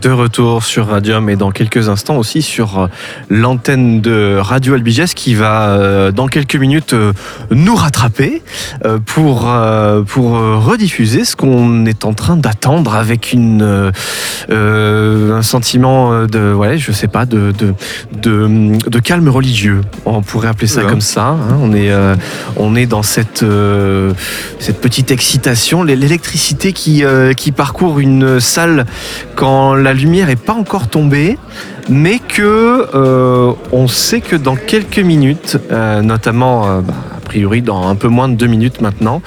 De retour sur Radium et dans quelques instants aussi sur euh, l'antenne de Radio Albiges qui va euh, dans quelques minutes euh, nous rattraper pour, pour rediffuser ce qu'on est en train d'attendre avec une, un sentiment de, ouais, je sais pas, de, de, de, calme religieux. On pourrait appeler ça comme ça. Hein. On, est, on est dans cette, cette petite excitation, l'électricité qui, qui parcourt une salle quand la lumière n'est pas encore tombée, mais que euh, on sait que dans quelques minutes, euh, notamment euh, bah, a priori dans un peu moins de deux minutes maintenant,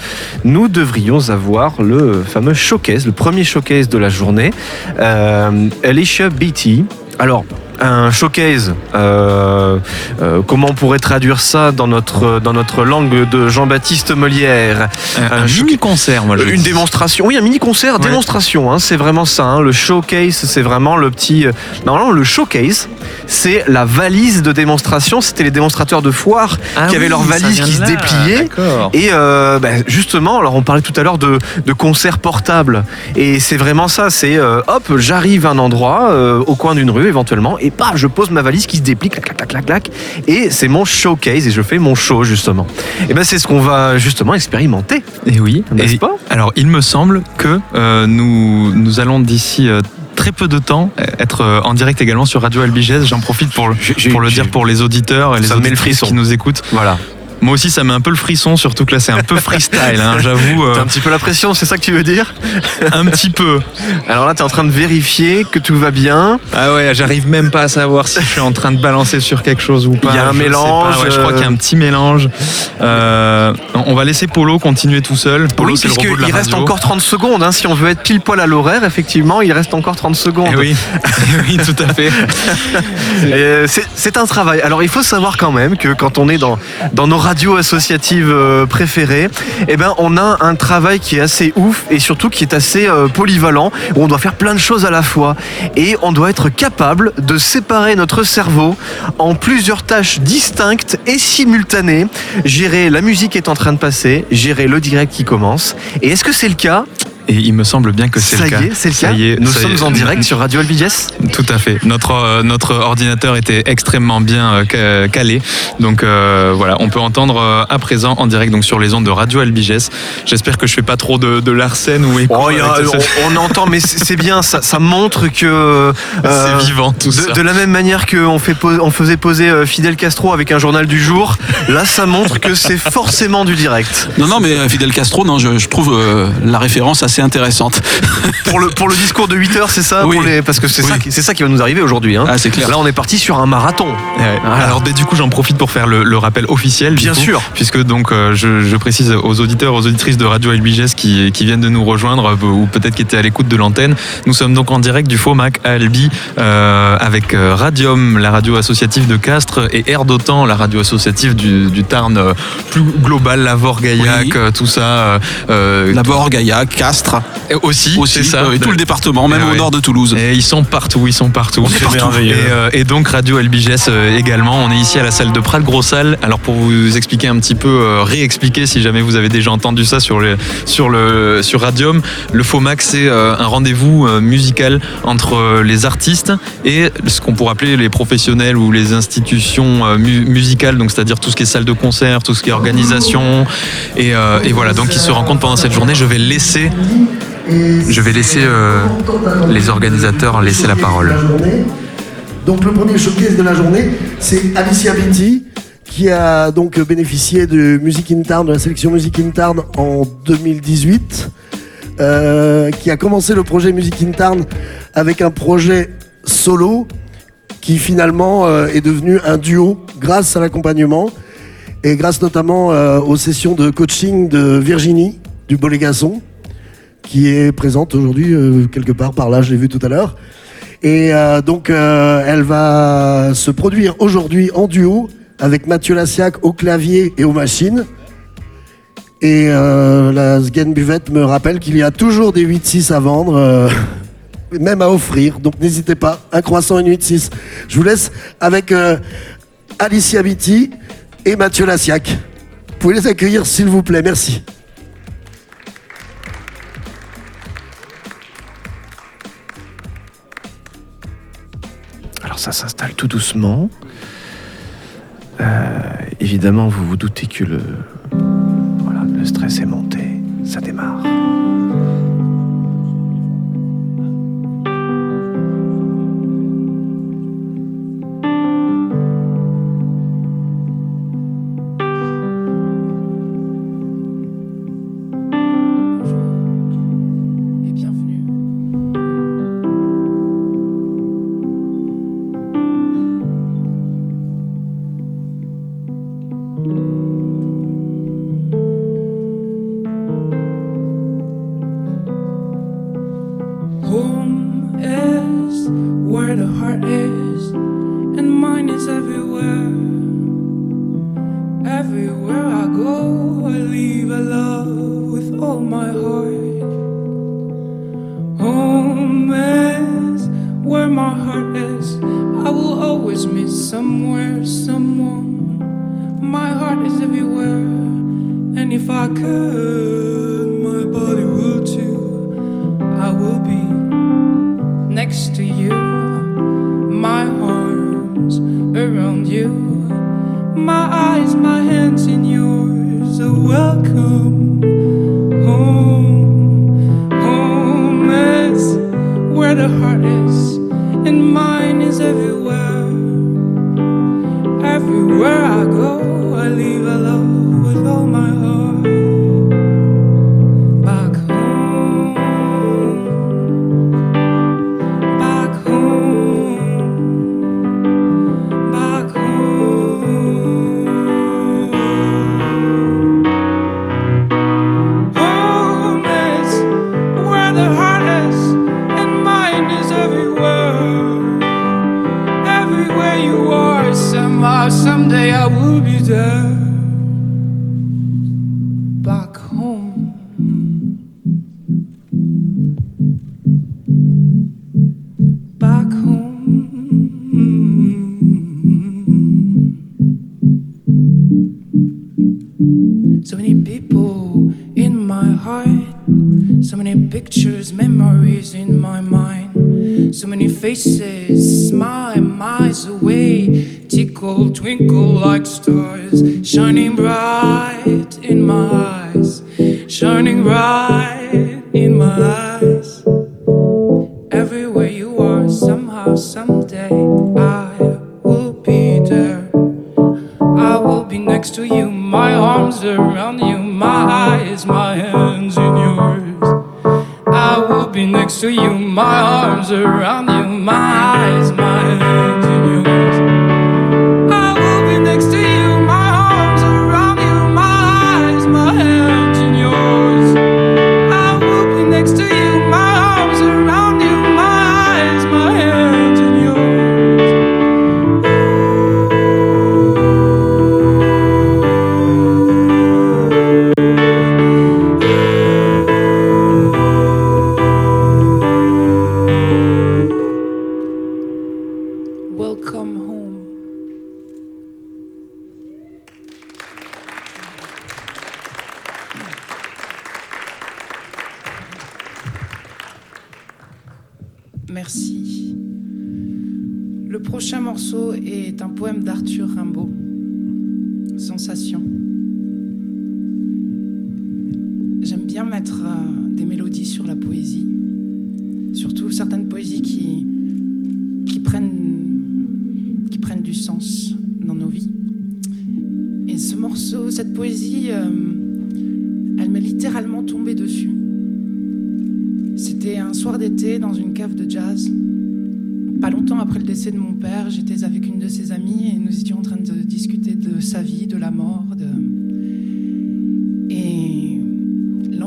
nous devrions avoir le fameux showcase, le premier showcase de la journée, Alicia Beatty. Alors, un showcase. Euh, euh, comment on pourrait traduire ça dans notre, dans notre langue de Jean-Baptiste Molière Un, mini-concert, moi Une démonstration. Oui, un mini-concert, démonstration. Hein, c'est vraiment ça. Hein. le showcase, c'est vraiment le petit. Euh, normalement, le showcase, c'est la valise de démonstration. C'était les démonstrateurs de foire ah qui avaient leur valise qui se dépliait. Et bah, justement, alors on parlait tout à l'heure de, de concerts portables. Et c'est vraiment ça. C'est hop, j'arrive à un endroit, au coin d'une rue éventuellement, et pas, je pose ma valise qui se déplie, clac, clac, clac, clac, et c'est mon showcase et je fais mon show justement. Et ben c'est ce qu'on va justement expérimenter. Et oui, n'est-ce pas? Alors il me semble que euh, nous, nous allons d'ici euh, très peu de temps être euh, en direct également sur Radio Albigès. J'en profite pour, pour le dire pour les auditeurs et les auditrices qui nous écoutent. Voilà. Moi aussi, ça met un peu le frisson, surtout que là, c'est un peu freestyle, hein, j'avoue. Euh... T'as un petit peu la pression, c'est ça que tu veux dire? Un petit peu. Alors là, t'es en train de vérifier que tout va bien. Ah ouais, j'arrive même pas à savoir si je suis en train de balancer sur quelque chose ou pas. Il y a un mélange. je crois qu'il y a un petit mélange. Euh, on va laisser Polo continuer tout seul. Polo, oui, c'est le robot de la il reste encore 30 secondes. Hein, si on veut être pile poil à l'horaire, effectivement, il reste encore 30 secondes. Eh oui. Eh oui, tout à fait. c'est un travail. Alors, il faut savoir quand même que quand on est dans, dans nos radios associatives, euh, préférée, eh ben, on a un travail qui est assez ouf et surtout qui est assez euh, polyvalent, où on doit faire plein de choses à la fois. Et on doit être capable de séparer notre cerveau en plusieurs tâches distinctes et simultanées. Gérer la musique qui est en train de passer, gérer le direct qui commence. Et est-ce que c'est le cas? Et il me semble bien que c'est le cas. c'est le cas. Y est, Nous sommes en direct sur Radio Albiges. Tout à fait. Notre, euh, notre ordinateur était extrêmement bien euh, calé. Donc euh, voilà, on peut entendre à présent en direct donc sur les ondes de Radio Albiges. J'espère que je fais pas trop de, de l'arsène ou oh, on, entend, mais c'est bien. Ça, ça, montre que c'est vivant tout de, ça. De la même manière qu'on fait on faisait poser Fidel Castro avec un journal du jour, là ça montre que c'est forcément du direct. Non non, mais Fidel Castro, non, je, je trouve la référence assez intéressante. pour, le, pour le discours de 8 heures, c'est ça oui. Parce que c'est ça, ça qui va nous arriver aujourd'hui. Hein. Ah, c'est clair. Là, on est parti sur un marathon. Alors, du coup, j'en profite pour faire le, rappel officiel. Bien sûr. Puisque donc, euh, je, précise aux auditeurs, aux auditrices de Radio Elbiges qui, qui viennent de nous rejoindre euh, ou peut-être qui étaient à l'écoute de l'antenne. Nous sommes donc en direct du FOMAC à Albi euh, avec Radium, la radio associative de Castres, et Air d'Otan, la radio associative du, Tarn plus global, Lavore, Gaillac, tout ça. Euh, Lavore, Gaillac, Castres. Et aussi, c'est ça. et tout le département, même au nord de Toulouse. Et ils sont partout, ils sont partout. Et, euh, et, donc Radio Albiges euh, également. On est ici à la salle de Pral Grossal. Alors pour vous expliquer un petit peu, euh, réexpliquer si jamais vous avez déjà entendu ça sur le sur le sur Radium, le FOMAC c'est un rendez-vous musical entre les artistes et ce qu'on pourrait appeler les professionnels ou les institutions musicales. Donc c'est-à-dire tout ce qui est salle de concert, tout ce qui est organisation. Et, et voilà, donc ils se rencontrent pendant cette journée. Je vais laisser je vais laisser euh, les organisateurs laisser la parole. Donc le premier showcase de la journée, c'est Alicia Vitti qui a donc bénéficié de Music in Town, de la sélection Music in Town en 2018, euh, qui a commencé le projet Music in Town avec un projet solo qui finalement euh, est devenu un duo grâce à l'accompagnement et grâce notamment aux sessions de coaching de Virginie du Bolégason qui est présente aujourd'hui euh, quelque part par là, je l'ai vu tout à l'heure. Et euh, donc, euh, elle va se produire aujourd'hui en duo avec Mathieu Lassiac au clavier et aux machines. Et la Sgen Buvette me rappelle qu'il y a toujours des 8-6 à vendre, même à offrir. Donc n'hésitez pas, un croissant et une 8-6. Je vous laisse avec Alicia Vitti et Mathieu Lassiac. Vous pouvez les accueillir s'il vous plaît, merci. Ça s'installe tout doucement. Euh, évidemment, vous vous doutez que le stress est monté. Ça démarre. my arms around you, my eyes, my hands in yours. A welcome home. Home is where the heart is, and mine is everywhere. Everywhere I go, I leave alone. faces, smile miles away, tickle, twinkle like stars, shining bright.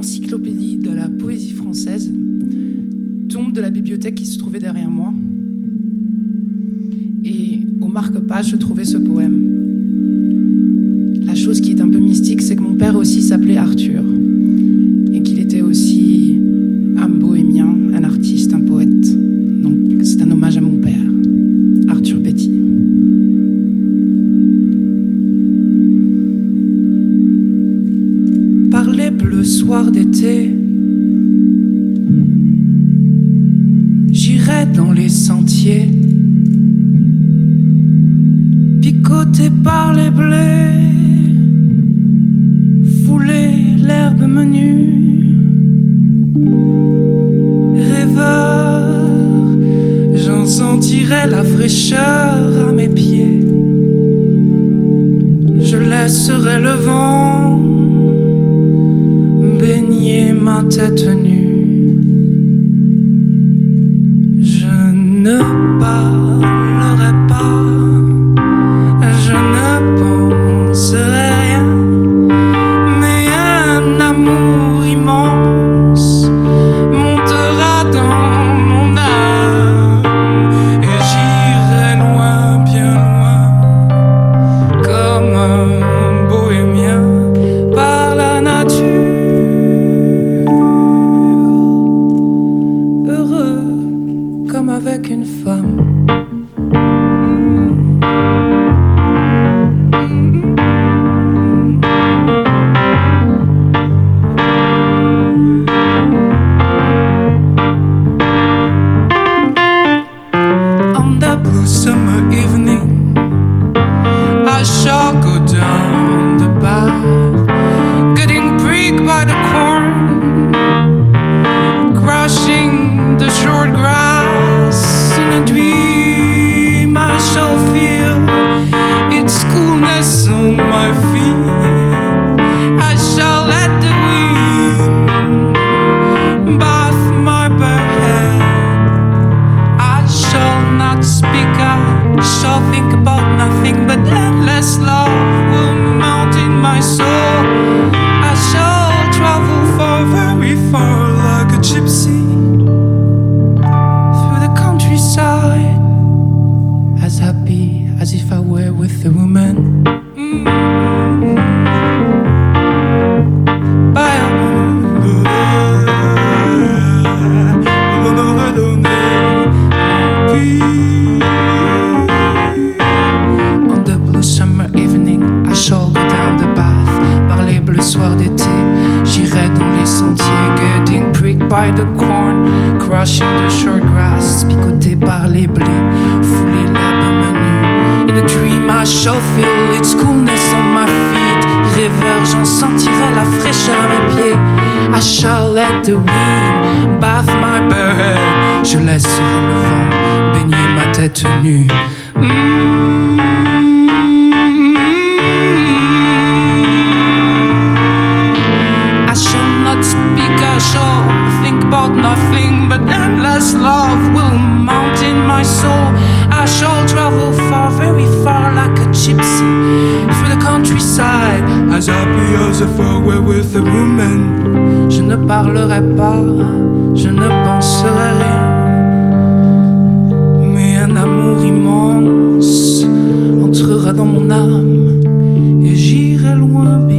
Encyclopédie de la poésie française tombe de la bibliothèque qui se trouvait derrière moi. Et au marque-page je trouvait ce poème. La chose qui est un peu mystique, c'est que mon père aussi s'appelait Arthur. à mes pieds. Je laisserai le vent baigner ma tête nue. Je ne pars. I shall feel its coolness on my feet. Rêveur, j'en sentirai la fraîcheur à mes pieds. I shall let the wind bath my bird. Je laisse le vent baigner ma tête nue. Mm. gypsy through the countryside as a philosopher were with a woman. Je ne parlerai pas, je ne penserai rien, mais un amour immense entrera dans mon âme et j'irai loin.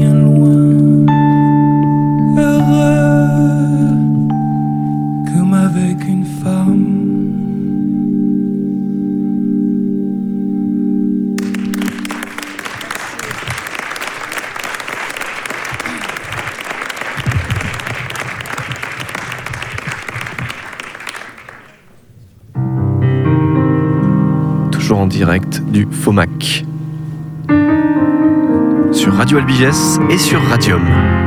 direct du FOMAC sur Radio Albigès et sur Radium.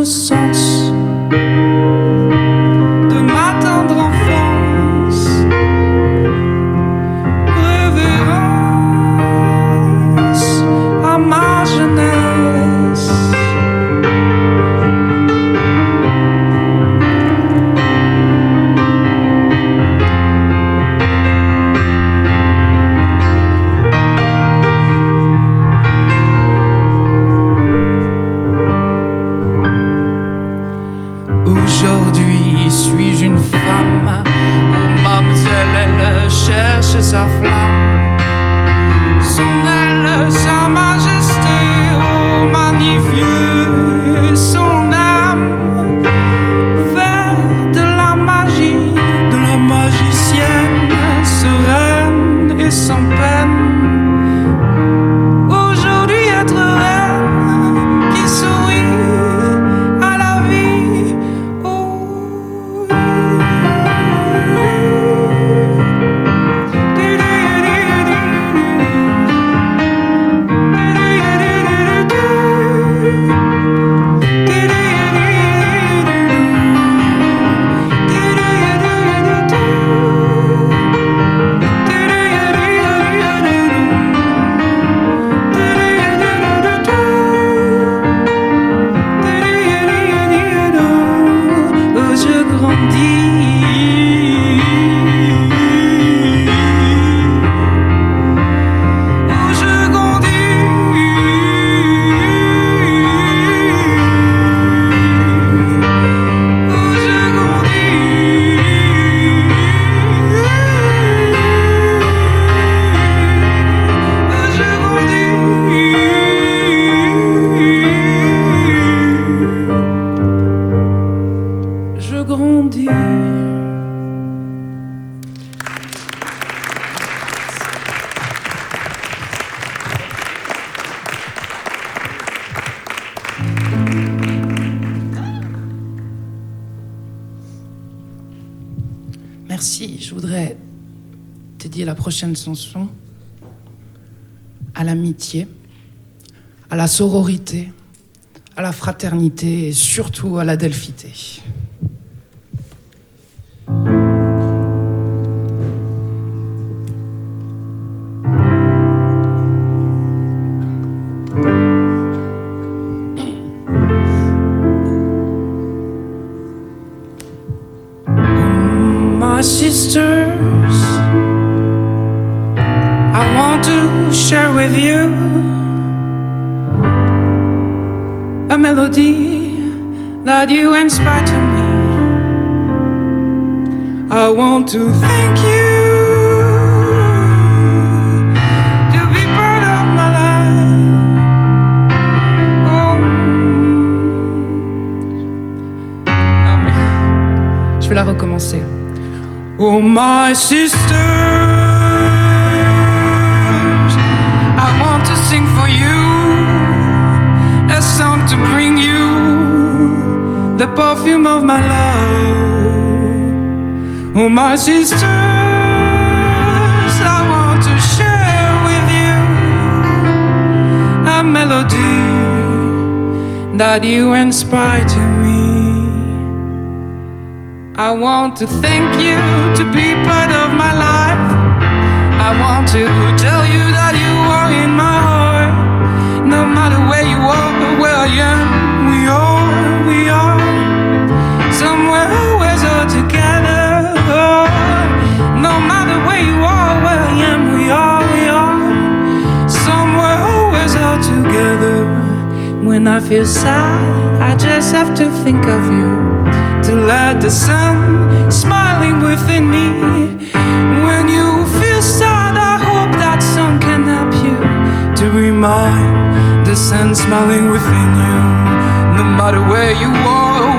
outros sons. La prochaine chanson à l'amitié, à la sororité, à la fraternité et surtout à la delphité. My sisters, I want to sing for you a song to bring you the perfume of my love. Oh, my sisters, I want to share with you a melody that you inspire to me. I want to thank you to be part of my life. I want to tell you that you are in my heart. No matter where you are or where I am, we are, we are somewhere always all together. No matter where you are, where I am, we are, we are somewhere always all together. When I feel sad, I just have to think of you to let the sun smiling within me. When you feel sad, I hope that sun can help you to remind the sun smiling within you. No matter where you are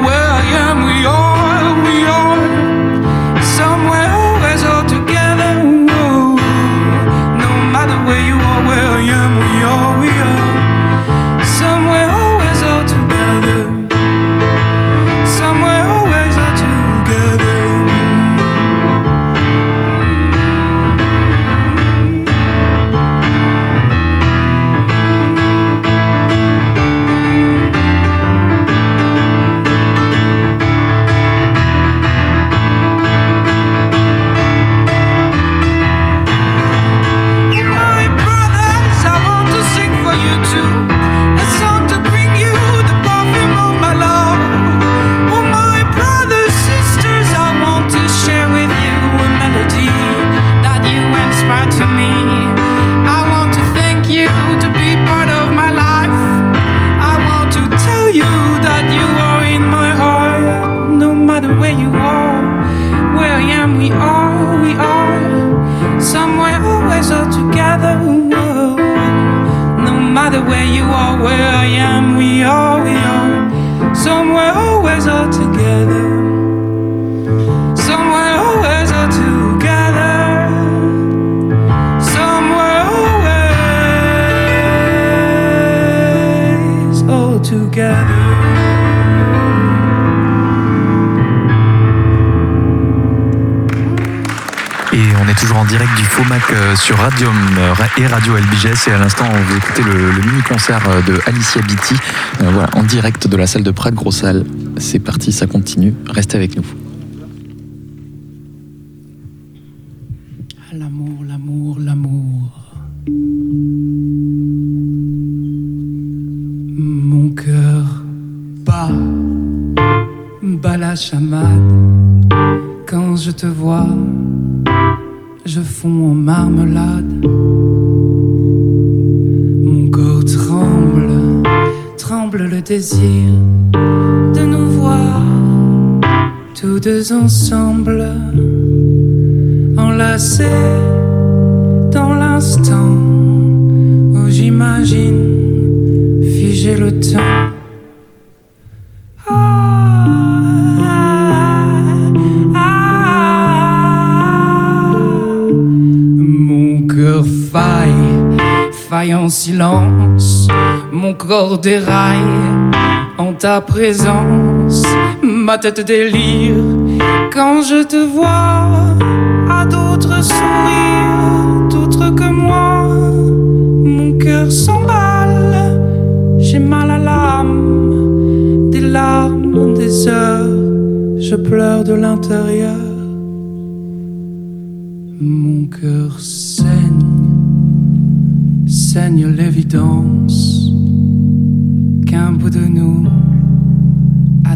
sur Radium et Radio LBGS. Et à l'instant, vous écoutez le, mini-concert euh, de Alicia Bitti, euh, voilà, en direct de la salle de Prague, grosse salle. C'est parti, ça continue. Restez avec nous. plaisir de nous voir tous deux ensemble, enlacés dans l'instant où j'imagine figer le temps. Mon cœur faille faille en silence, mon corps déraille ta présence, ma tête délire quand je te vois à d'autres sourires, d'autres que moi. Mon cœur s'emballe, j'ai mal à l'âme, des larmes, des heures, je pleure de l'intérieur. Mon cœur saigne, saigne l'évidence qu'un bout de nous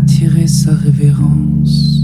attirer sa révérence.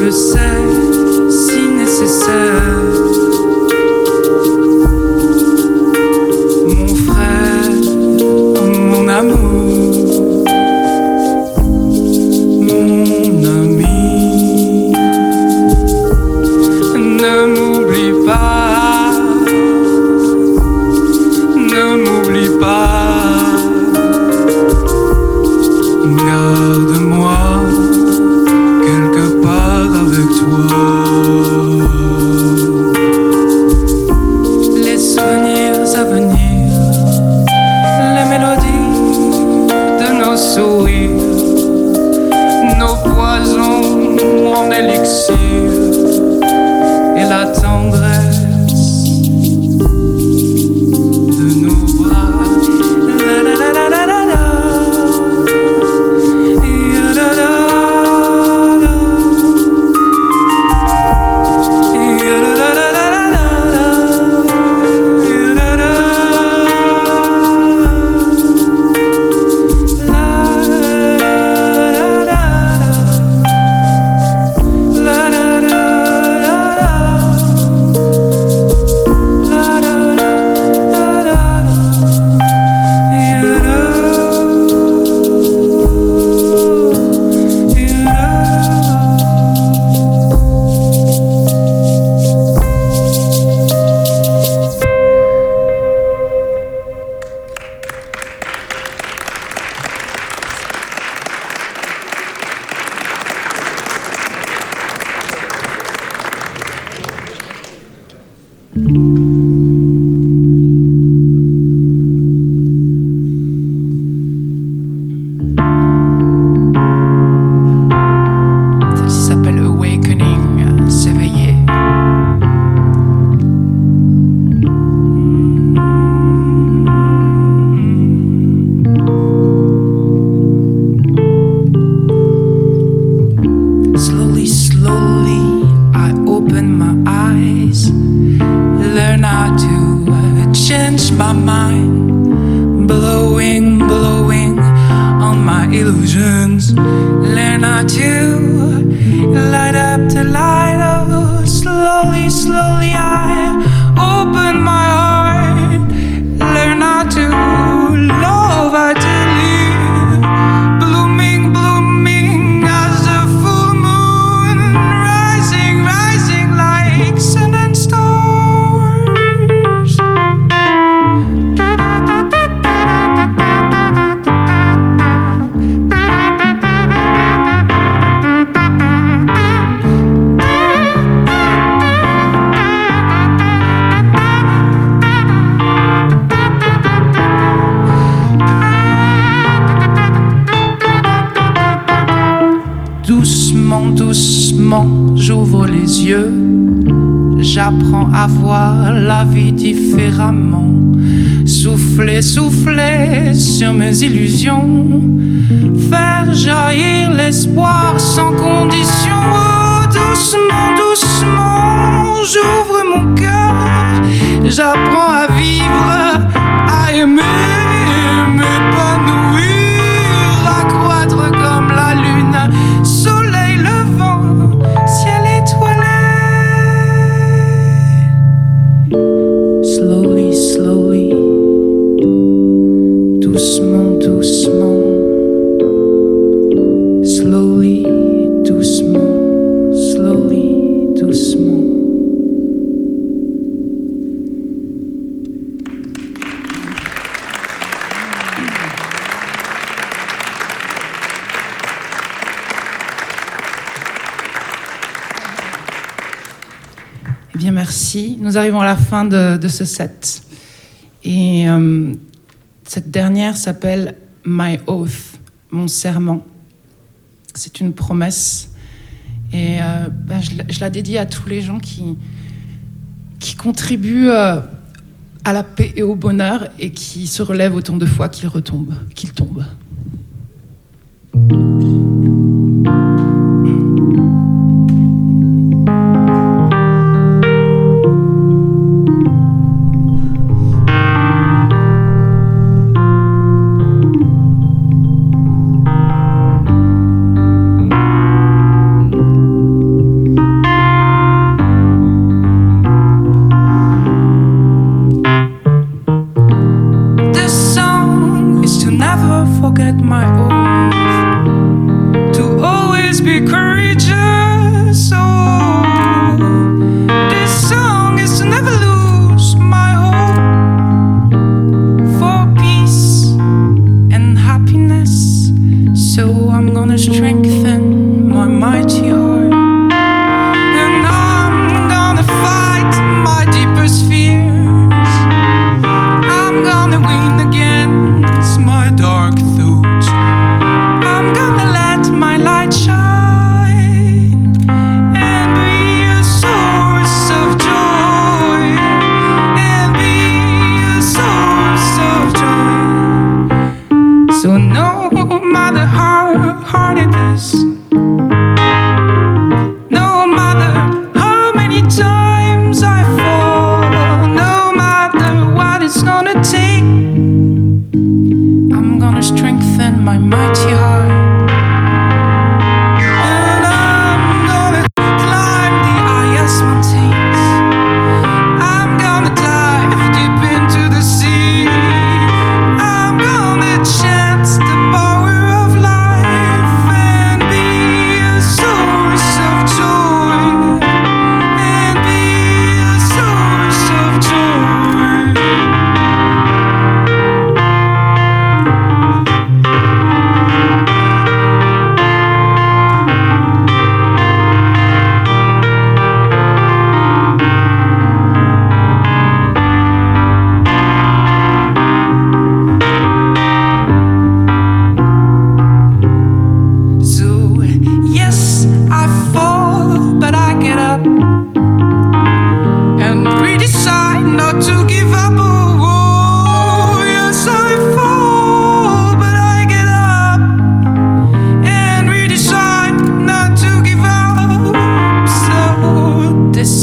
le sais, si nécessaire. j'ouvre les yeux, j'apprends à voir la vie différemment. Souffler, souffler sur mes illusions, faire jaillir l'espoir sans condition. Oh, doucement, doucement, j'ouvre mon cœur, j'apprends à vivre, à aimer. Bien, merci. Nous arrivons à la fin de, ce set. Et euh, cette dernière s'appelle My Oath, mon serment. C'est une promesse. Et euh, bah, je, la dédie à tous les gens qui, qui contribuent euh, à la paix et au bonheur et qui se relèvent autant de fois qu'ils retombent, qu'ils tombent. be cursed.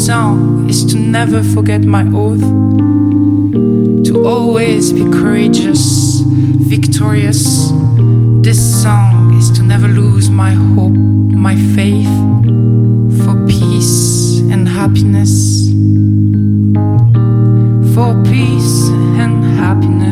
To never forget my oath, to always be courageous, victorious. This song is to never lose my hope, my faith for peace and happiness. For peace and happiness.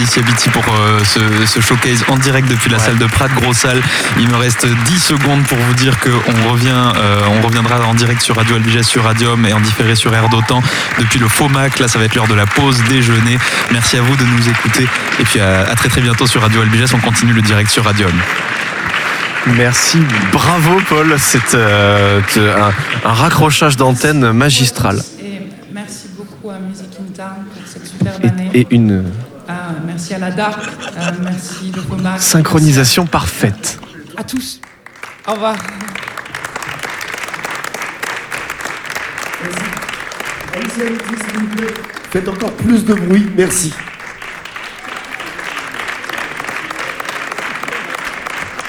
Alicia Vitti pour euh, ce, ce showcase en direct depuis la salle de Prat, grosse salle. Il me reste 10 secondes pour vous dire qu'on revient, euh, on reviendra en direct sur Radio Albiges, sur Radium et en différé sur Air d'Otan depuis le FOMAC. Là, ça va être l'heure de la pause déjeuner. Merci à vous de nous écouter. Et puis à, à très très bientôt sur Radio Albiges. On continue le direct sur Radium. Merci, bravo Paul, c'est euh, un, un raccrochage d'antenne magistral. Et merci beaucoup à Music in Town pour cette superbe Et, année. et une Ah, merci à la DARC, euh, merci le FOMAC. synchronisation parfaite. À tous. Au revoir. Faites encore plus de bruit, merci.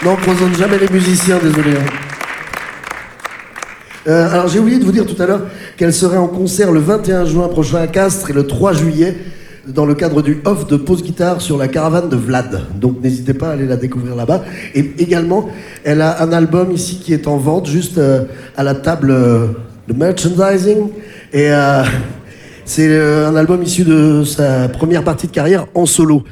Non, on jamais les musiciens, désolé. hein. Euh, alors j'ai oublié de vous dire tout à l'heure qu'elle serait en concert le 21 juin prochain à Castres et le 3 juillet dans le cadre du off de pause guitare sur la caravane de Vlad. Donc n'hésitez pas à aller la découvrir là-bas. Et également, elle a un album ici qui est en vente juste euh, à la table euh, de merchandising. Et euh, c'est euh, un album issu de sa première partie de carrière en solo.